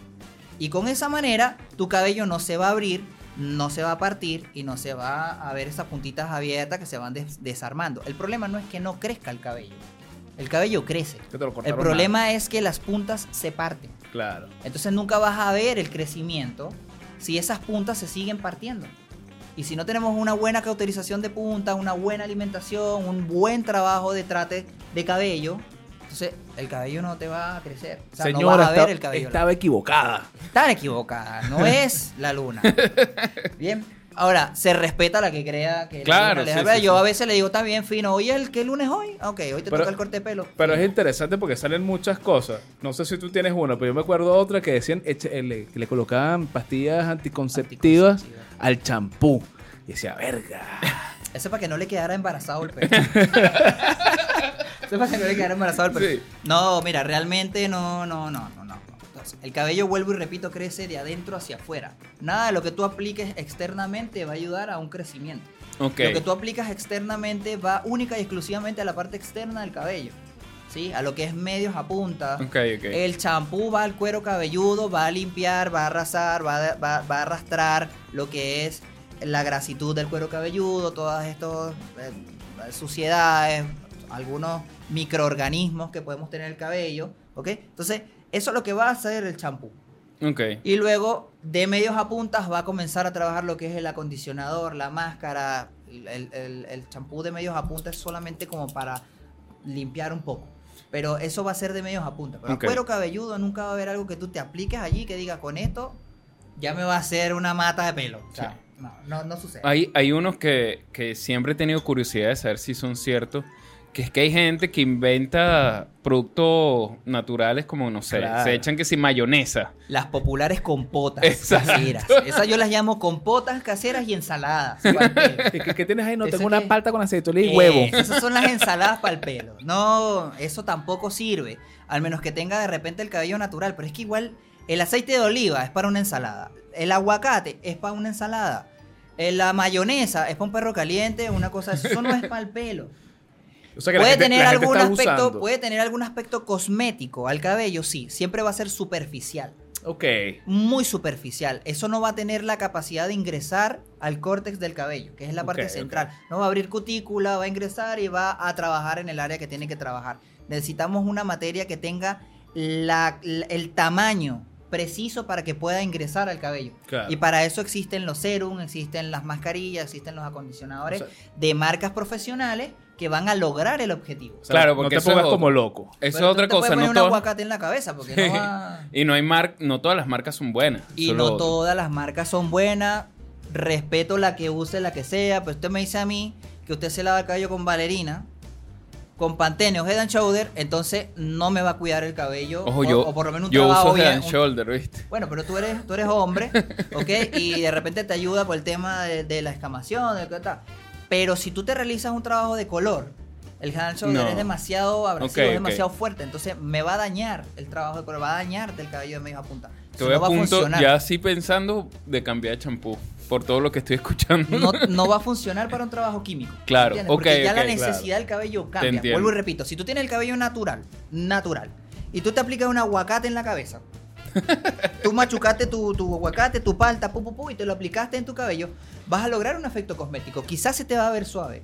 Y con esa manera tu cabello no se va a abrir, no se va a partir y no se va a ver esas puntitas abiertas que se van des- desarmando. El problema no es que no crezca el cabello. El cabello crece. El problema es que las puntas se parten. Claro. Entonces nunca vas a ver el crecimiento si esas puntas se siguen partiendo. Y si no tenemos una buena cauterización de puntas, una buena alimentación, un buen trabajo de trate de cabello, entonces el cabello no te va a crecer. O sea, no vas a ver el cabello. estaba equivocada. Están equivocadas, no es la luna. Bien. Ahora, se respeta la que crea que la Claro, luna sí, sí, Yo sí. a veces le digo, está bien, fino, oye, ¿el qué lunes hoy? Ok, hoy te Pero- toca el corte de pelo. Pero es interesante porque salen muchas cosas. No sé si tú tienes una, pero yo me acuerdo otra que decían eche- le, que le colocaban pastillas anticonceptivas, Anticonceptivas. Al champú. Y decía, verga. Eso es para que no le quedara embarazado el pelo. Eso es para que no le quedara embarazado el pelo. Sí. No, mira, realmente no, no, no, no, no. El cabello, vuelvo y repito, crece de adentro hacia afuera. Nada de lo que tú apliques externamente va a ayudar a un crecimiento. Ok. Lo que tú aplicas externamente va única y exclusivamente a la parte externa del cabello. ¿Sí? A lo que es medios a punta. Ok, ok. El champú va al cuero cabelludo, va a limpiar, va a arrasar, va a, va- va a arrastrar lo que es la grasitud del cuero cabelludo, todas estas eh, suciedades, algunos microorganismos que podemos tener en el cabello, ¿ok? Entonces, eso es lo que va a hacer el champú. Y luego, de medios a puntas, va a comenzar a trabajar lo que es el acondicionador, la máscara. El, el- el champú de medios a punta es solamente como para limpiar un poco. Pero eso va a ser de medios a punta. Pero Ok. el cuero cabelludo nunca va a haber algo que tú te apliques allí que diga con esto ya me va a hacer una mata de pelo. O sea, no, no, no sucede. Hay, hay unos que, que siempre he tenido curiosidad de saber si son ciertos. Que es que hay gente que inventa productos naturales como, no sé, Claro. se echan que si mayonesa. Las populares compotas Exacto. caseras. Esas yo las llamo compotas caseras y ensaladas. ¿Qué, qué- tienes ahí? No, tengo una que- palta con aceituna y Eh, huevo. Esas son las ensaladas para el pelo. No, eso tampoco sirve. Al menos que tenga de repente el cabello natural. Pero es que igual el aceite de oliva es para una ensalada. El aguacate es para una ensalada. eh, La mayonesa es para un perro caliente, una cosa. Eso no es para el pelo. O sea que la Puede gente- tener algún aspecto, usando. puede tener algún aspecto cosmético al cabello, sí. Siempre va a ser superficial. Ok. Muy superficial. Eso no va a tener la capacidad de ingresar al córtex del cabello, que es la parte central. No va a abrir cutícula, va a ingresar y va a trabajar en el área que tiene que trabajar. Necesitamos una materia que tenga la- la- el tamaño preciso para que pueda ingresar al cabello. Claro. Y para eso existen los serum, existen las mascarillas, existen los acondicionadores O sea- de marcas profesionales que van a lograr el objetivo. Claro, no porque te eso es pongas otro. como loco. Eso es otra te puedes cosa. poner No, un todas- aguacate en la cabeza porque no va... y no hay mar no todas las marcas son buenas. Y no todas las marcas son buenas. Respeto la que use, la que sea. Pero usted me dice a mí que usted se lava el cabello con valerina, con Pantene o Head and Shoulder, entonces no me va a cuidar el cabello. Ojo, o, yo, o por lo menos un yo trabajo uso Head and un- Shoulder, ¿viste? bueno, pero tú eres, tú eres hombre, ¿ok? Y de repente te ayuda por el tema de, de la escamación, de qué tal. Pero si tú te realizas un trabajo de color, el Head and Shoulder No. es demasiado abrasivo, es demasiado fuerte. Entonces me va a dañar el trabajo de color, va a dañar del cabello de medio a punta. Estoy no a va a punto, funcionar. ya así pensando, de cambiar de champú. Por todo lo que estoy escuchando. no, no va a funcionar para un trabajo químico. Claro, Porque ya la necesidad del cabello cambia. Vuelvo y repito, si tú tienes el cabello natural, natural, y tú te aplicas un aguacate en la cabeza, tú machucaste tu, tu aguacate, tu palta, pu, pu, pu, y te lo aplicaste en tu cabello, vas a lograr un efecto cosmético. Quizás se te va a ver suave.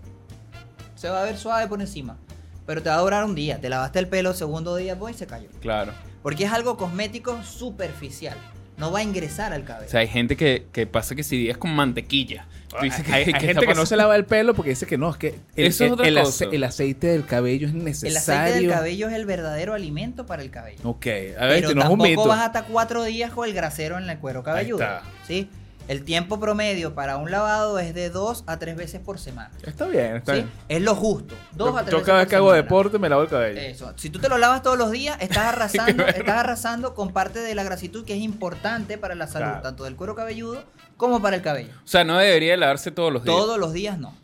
Se va a ver suave por encima. Pero te va a durar un día. Te lavaste el pelo, segundo día, pues, y se cayó. Claro. Porque es algo cosmético superficial. No va a ingresar al cabello. O sea, hay gente que, que pasa que si días con mantequilla. Tú dices, hay, ¿qué- hay qué gente que no se lava el pelo porque dice que no, es que el, Eso es el- otra el cosa. ace- el aceite del cabello es el necesario. aceite del cabello es el verdadero alimento para el cabello. Ok, a ver, Pero esto no es un tampoco mito. vas hasta cuatro días con el grasero en el cuero cabelludo. está. ¿sí? El tiempo promedio para un lavado es de dos a tres veces por semana. Está bien, está ¿sí? bien. Es lo justo. Dos Yo, a tres yo cada vez que hago semana. deporte me lavo el cabello. Eso. Si tú te lo lavas todos los días, estás arrasando, estás arrasando con parte de la grasitud que es importante para la salud, Claro. tanto del cuero cabelludo como para el cabello. O sea, no debería lavarse todos los días. Todos los días no.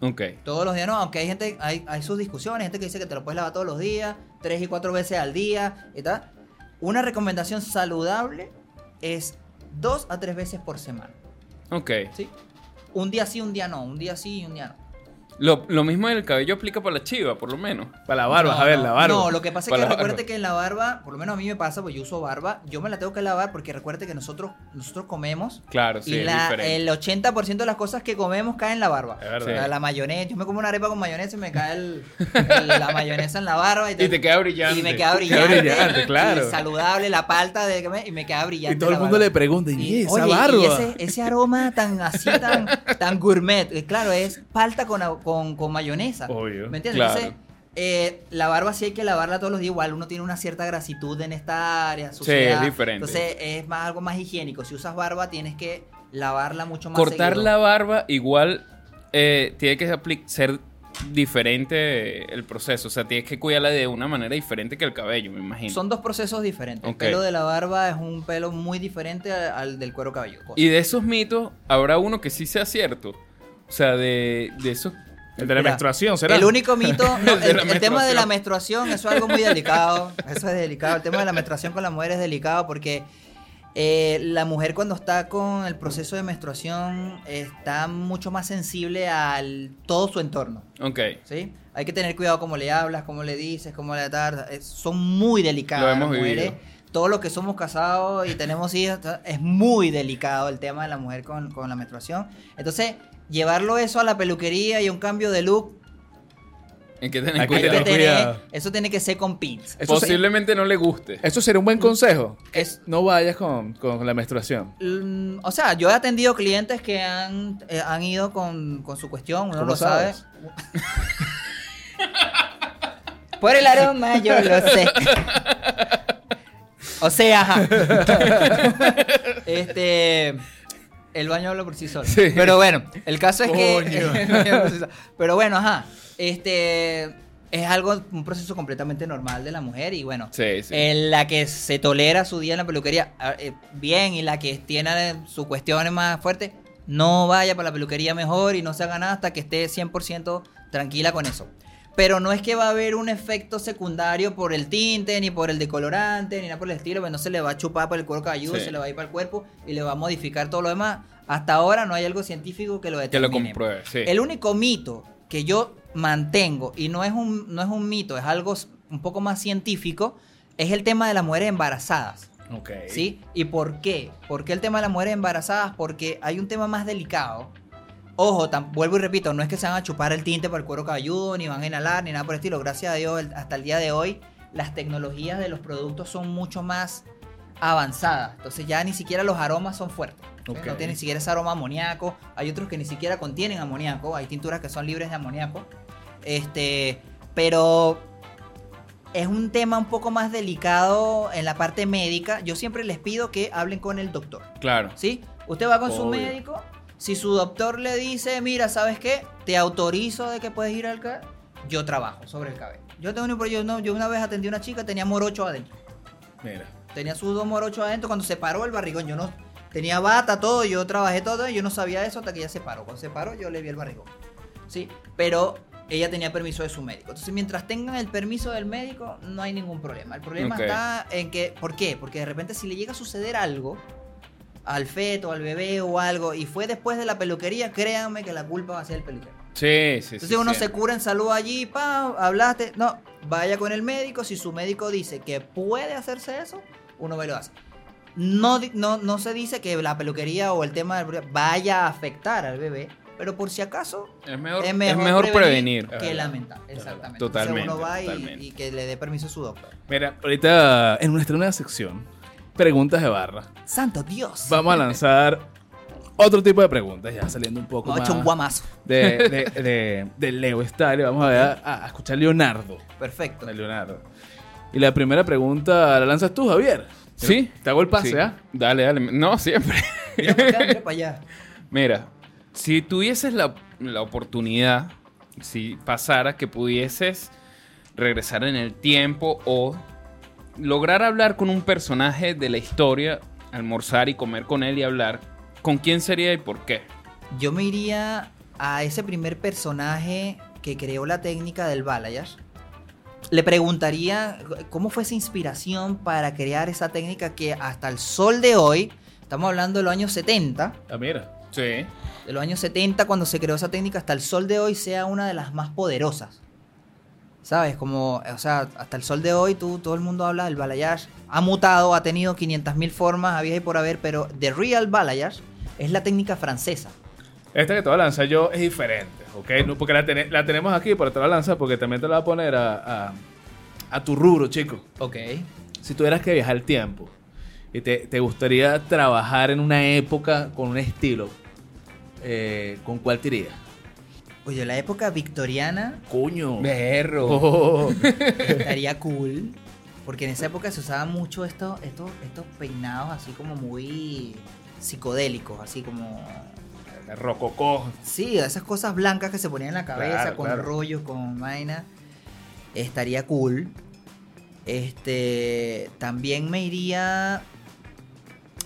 Ok. Todos los días no, aunque hay gente, hay, hay sus discusiones, hay gente que dice que te lo puedes lavar todos los días, tres y cuatro veces al día y tal. Una recomendación saludable es dos a tres veces por semana. Ok. ¿sí? Un día sí, un día no, un día sí y un día no. Lo, lo mismo del cabello aplica para la chiva, por lo menos. Para la barba, No, a ver, no, la barba. No, lo que pasa es Para que barba. que en la barba, por lo menos a mí me pasa, pues yo uso barba, yo me la tengo que lavar porque recuerde que nosotros, nosotros comemos Claro, sí, y es la- diferente. el 80% de las cosas que comemos caen en la barba. Es verdad. O sea, la mayonesa, yo me como una arepa con mayonesa y me cae el- el- la mayonesa en la barba. Y, Y te queda brillante. Y me queda Queda brillante. brillante, claro. Y saludable la palta de, y me queda brillante. y todo el mundo barba. le pregunta, ¿y esa oye, y barba? ese, ese aroma tan así, tan, tan gourmet. eh, Claro, es palta con, con, con mayonesa. Obvio. ¿Me entiendes? Claro. Entonces, eh, la barba sí hay que lavarla todos los días. Igual uno tiene una cierta grasitud en esta área. suciedad. es diferente. Entonces es más, algo más higiénico. Si usas barba, tienes que lavarla mucho más Cortar seguido. la barba igual eh, tiene que ser diferente el proceso. O sea, tienes que cuidarla de una manera diferente que el cabello, me imagino. Son dos procesos diferentes. El pelo de la barba es un pelo muy diferente al, al del cuero cabelludo. Y de esos mitos, habrá uno que sí sea cierto. O sea, de, de esos El de la Mira, menstruación, ¿será? El único mito, no, El el, el tema de la menstruación. eso es algo muy delicado. Eso es delicado. El tema de la menstruación con la mujer es delicado porque eh, la mujer cuando está con el proceso de menstruación está mucho más sensible al todo su entorno. Ok. ¿sí? Hay que tener cuidado cómo le hablas, cómo le dices, cómo le tardas. Es- son muy delicadas Lo hemos las mujeres. vivido. Todos los que somos casados y tenemos hijos, es muy delicado el tema de la mujer con, con la menstruación. Entonces, llevarlo eso a la peluquería y un cambio de look, Hay que tener Hay que cuidado. tener tener- cuidado. eso tiene que ser con pins. Eso, se- Posiblemente no le guste. eso sería un buen consejo. Es- No vayas con, con la menstruación. Mm, O sea, yo he atendido clientes que han, eh, han ido con, con su cuestión, uno ¿Cómo lo sabes? sabe. Por el aroma, yo lo sé. O sea, ajá. este. El baño habla por sí solo. Sí. Pero bueno, el caso es que. Coño. el baño habla por sí solo. Pero bueno, ajá. Este. Es algo, un proceso completamente normal de la mujer y bueno. Sí, sí. eh, la que se tolera su día en la peluquería, eh, bien, y la que tiene eh, su cuestión más fuerte, no vaya para la peluquería mejor y no se haga nada hasta que esté 100% tranquila con eso. Pero no es que va a haber un efecto secundario por el tinte, ni por el decolorante, ni nada por el estilo, pues no se le va a chupar por el cuero cabelludo, Sí. se le va a ir para el cuerpo y le va a modificar todo lo demás. Hasta ahora no hay algo científico que lo Que determine. lo compruebe, sí. El único mito que yo mantengo, y no es un, no es un mito, es algo un poco más científico, es el tema de las mujeres embarazadas. ¿Sí? ¿Y por qué? ¿Por qué el tema de las mujeres embarazadas? Porque hay un tema más delicado. Ojo, vuelvo y repito, no es que se van a chupar el tinte por el cuero cabelludo, ni van a inhalar, ni nada por el estilo. Gracias a Dios, el- hasta el día de hoy, las tecnologías de los productos son mucho más avanzadas. Entonces ya ni siquiera los aromas son fuertes. No tiene ni siquiera ese aroma amoníaco. Hay otros que ni siquiera contienen amoníaco. Hay tinturas que son libres de amoníaco. Este, pero es un tema un poco más delicado en la parte médica. Yo siempre les pido que hablen con el doctor. Claro. ¿Sí? Usted va con su médico. Si su doctor le dice, mira, ¿sabes qué? Te autorizo de que puedes ir al cabello. Yo trabajo sobre el cabello. Yo tengo un pro- yo, no, yo una vez atendí a una chica, tenía morocho adentro. Mira. Tenía sus dos morochos adentro cuando se paró el barrigón. Yo no tenía bata, todo, yo trabajé todo, y yo no sabía eso hasta que ella se paró. Cuando se paró, yo le vi el barrigón. Sí, pero ella tenía permiso de su médico. Entonces, mientras tengan el permiso del médico, no hay ningún problema. El problema está en que, ¿por qué? Porque de repente si le llega a suceder algo al feto, al bebé o algo, y fue después de la peluquería, créanme que la culpa va a ser el peluquero. Sí, sí, sí. Entonces uno se siempre. cura en salud allí, pa, hablaste. No, vaya con el médico. Si su médico dice que puede hacerse eso, uno va y lo hace. No, no, no se dice que la peluquería o el tema del vaya a afectar al bebé, pero por si acaso Es mejor, es mejor, es mejor prevenir. que lamentar. Exactamente. Totalmente, Entonces uno va y, totalmente. y que le dé permiso a su doctor. Mira, ahorita en nuestra nueva sección, preguntas de barra, Santo Dios. vamos a lanzar otro tipo de preguntas, ya saliendo un poco Vamos a más echar un guamazo. de, de, de- de Leo Style. Vamos a ver a, a escuchar Leonardo. Perfecto. A Leonardo. Y la primera pregunta la lanzas tú, Javier. Sí. Te hago el pase, Sí. ¿ah? Dale, dale. No, siempre. Mira para acá, mira para allá. Mira, si tuvieses la, la oportunidad, si pasara que pudieses regresar en el tiempo o lograr hablar con un personaje de la historia, almorzar y comer con él y hablar, ¿con quién sería y por qué? Yo me iría a ese primer personaje que creó la técnica del balayage. Le preguntaría cómo fue esa inspiración para crear esa técnica que hasta el sol de hoy, estamos hablando de los años 70, Ah, mira. Sí. de los años 70 cuando se creó esa técnica hasta el sol de hoy sea una de las más poderosas. ¿Sabes? Como, o sea, hasta el sol de hoy tú, todo el mundo habla del balayage. Ha mutado, ha tenido 500.000 formas, había y por haber, pero The Real Balayage es la técnica francesa. Esta que te voy a lanzar yo es diferente, ¿ok? No, porque la, la tenemos aquí, pero te la lanzar porque también te la voy a poner a, a, a tu rubro, chico. Ok. Si tuvieras que viajar el tiempo y te, te gustaría trabajar en una época con un estilo, eh, ¿con cuál te irías? Oye, la época victoriana Coño. Berro. Oh. estaría cool. Porque en esa época se usaban mucho estos, estos, estos peinados así como muy psicodélicos, así como... Rococó. Sí, esas cosas blancas que se ponían en la cabeza Claro, con claro. rollos, con vaina. Estaría cool. Este, también me iría...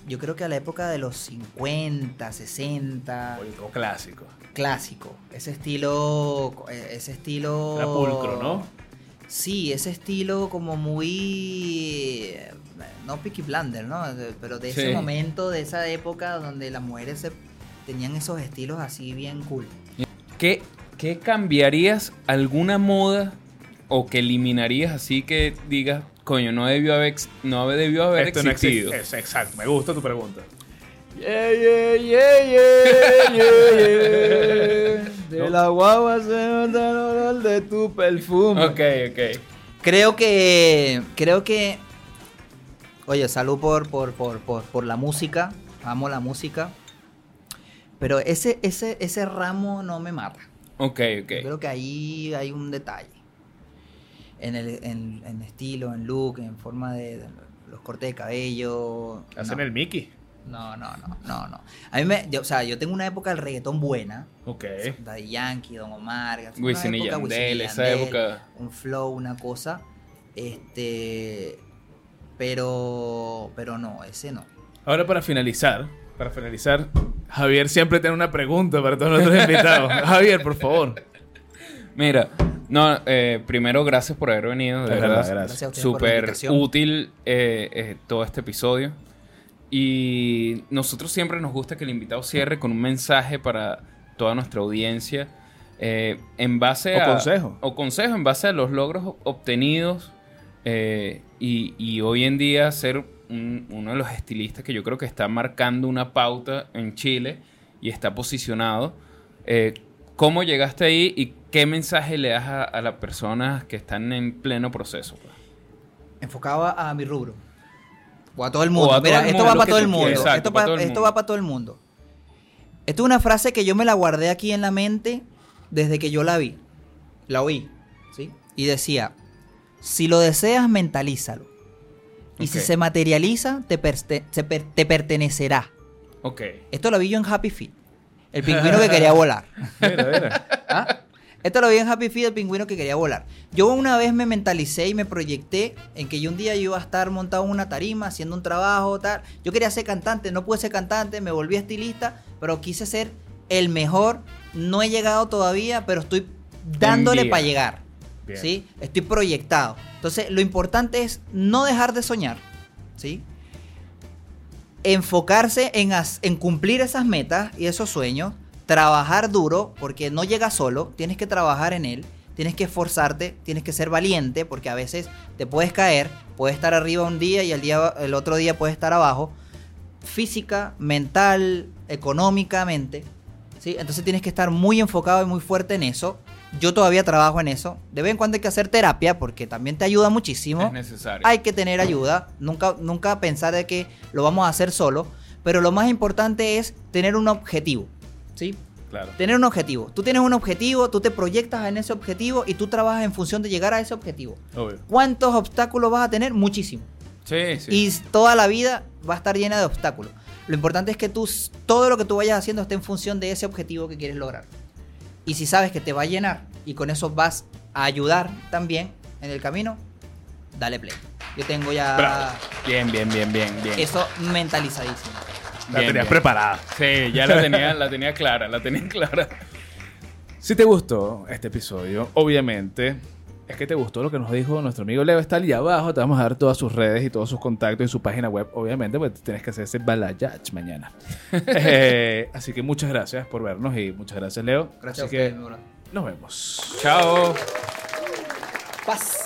yo creo que a la época de los 50, 60, Oye, todo clásico. Clásico. Ese estilo, eh, ese estilo... Era pulcro, ¿no? Sí, ese estilo como muy... No Peaky Blinder, ¿no? Pero de ese Sí. momento, de esa época donde las mujeres se- tenían esos estilos así bien cool. ¿Qué, qué cambiarías alguna moda o que eliminarías así que digas, coño, no debió haber, no debió haber Esto no existido? existe. Es- exacto, me gusta tu pregunta. De la guagua se nota el olor de tu perfume. Ok, ok. Creo que. Creo que. Oye, salud por, por, por, por, por la música. Amo la música. Pero ese, ese, ese ramo no me mata. Ok, Yo ok. Creo que ahí hay un detalle. En el en, en estilo, en look, en forma de, de los cortes de cabello. Hacen no. el Mickey. No, no, no, no, no. A mí me, yo- o sea, yo tengo una época del reggaetón buena. Ok. Daddy Yankee, Don Omar. una Wisin y época Yandel, esa época. Un flow, una cosa. Este. Pero. Pero no, ese no. Ahora para finalizar, para finalizar, Javier siempre tiene una pregunta para todos nuestros invitados. Javier, por favor. Mira, no, eh, primero gracias por haber venido, de verdad. verdad, gracias. Gracias a ustedes por la Súper útil eh, eh, todo este episodio. Y nosotros siempre nos gusta que el invitado cierre con un mensaje para toda nuestra audiencia. eh, en base O a. consejo. O consejo en base a los logros obtenidos. eh, y, y hoy en día ser un- uno de los estilistas que yo creo que está marcando una pauta en Chile y está posicionado. Eh, ¿Cómo llegaste ahí y qué mensaje le das a, a las personas que están en pleno proceso? Enfocado a mi rubro. O a todo el mundo. Mira, esto va para todo el mundo. esto va para todo el mundo. Esto es una frase que yo me la guardé aquí en la mente desde que yo la vi. La oí. ¿sí? Y decía: Si lo deseas, mentalízalo. Y si se materializa, te, per- pertenecerá. Ok. Esto lo vi yo en Happy Feet. El pingüino que quería volar. Mira, mira. ¿Ah? Esto lo vi en Happy Feet, el pingüino que quería volar. Yo una vez me mentalicé y me proyecté en que yo un día yo iba a estar montado en una tarima haciendo un trabajo, tal. Yo quería ser cantante, no pude ser cantante, me volví estilista, pero quise ser el mejor. No he llegado todavía, pero estoy dándole para llegar. Bien. ¿Sí? Estoy proyectado. Entonces, lo importante es no dejar de soñar. ¿Sí? enfocarse en, en cumplir esas metas y esos sueños, trabajar duro, porque no llega solo, tienes que trabajar en él, tienes que esforzarte, tienes que ser valiente, porque a veces te puedes caer, puedes estar arriba un día y el, día, el otro día puedes estar abajo, física, mental, económicamente, ¿sí? Entonces tienes que estar muy enfocado y muy fuerte en eso. Yo todavía trabajo en eso. De vez en cuando hay que hacer terapia porque también te ayuda muchísimo Es necesario. hay que tener ayuda, nunca, nunca pensar de que lo vamos a hacer solo, pero lo más importante es tener un objetivo, ¿sí? Claro. Tener un objetivo. Tú tienes un objetivo, tú te proyectas en ese objetivo y tú trabajas en función de llegar a ese objetivo. Obvio. ¿Cuántos obstáculos vas a tener? Muchísimo. Sí, sí. Y toda la vida va a estar llena de obstáculos. Lo importante es que tú, todo lo que tú vayas haciendo esté en función de ese objetivo que quieres lograr. Y si sabes que te va a llenar y con eso vas a ayudar también en el camino, dale play. Yo tengo ya Bravo. Bien, bien, bien, bien, bien. eso mentalizadísimo. La Bien, tenías bien. preparada. Sí, ya la tenía, la tenía clara, la tenía clara. Si te gustó este episodio, obviamente es que te gustó lo que nos dijo nuestro amigo Leo. Está allí abajo. Te vamos a dar todas sus redes y todos sus contactos y su página web, obviamente, porque tienes que hacer ese balayage mañana. Eh, así que muchas gracias por vernos y muchas gracias, Leo. Gracias a así ustedes, que nos vemos. Chao. Paz.